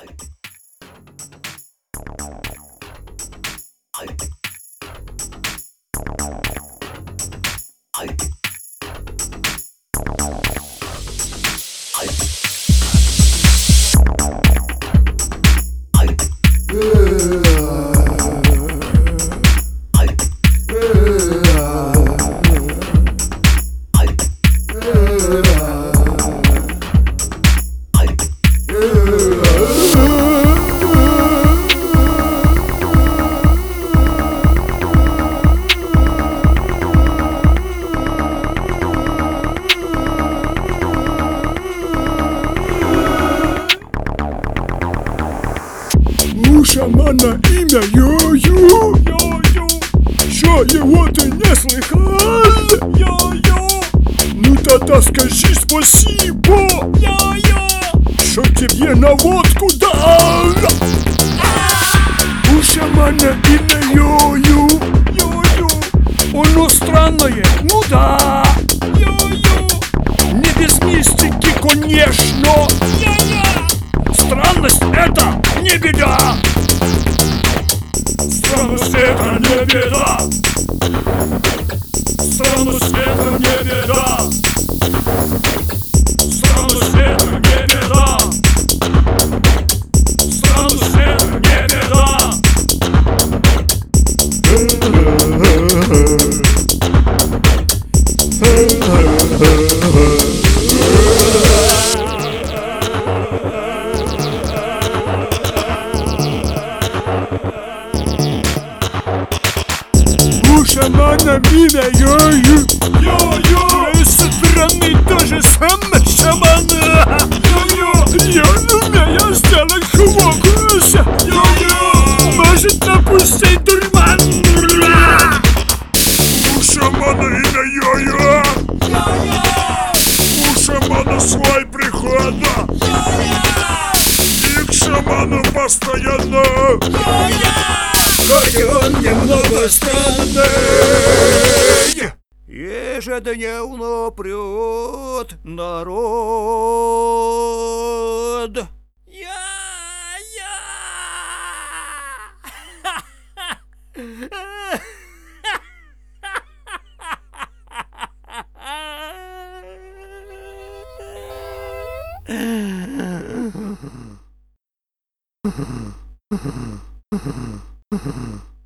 У шамана имя Ю-Ю Ю-Ю Что его ты не слыхал? Ю-Ю Ну тогда скажи спасибо. Ю-Ю Что тебе на водку дал У шамана имя Ю-Ю Ю-Ю Оно странное, ну да. Ю-Ю Не без мистики, конечно Странность это не беда Странность это не беда Странность это не беда Странность это не беда Странность это Шамана имя Йо-Ю Йо-Йо Твоей стороны тоже самое шаман. Йо-Йо Я умею сделать фокус Йо-Йо Может напустить дурман? У шамана имя Йо-Йо У шамана свой приход. И к шаману постоянно. Хоть он немного странный Ежедневно прет народ Mm-hmm.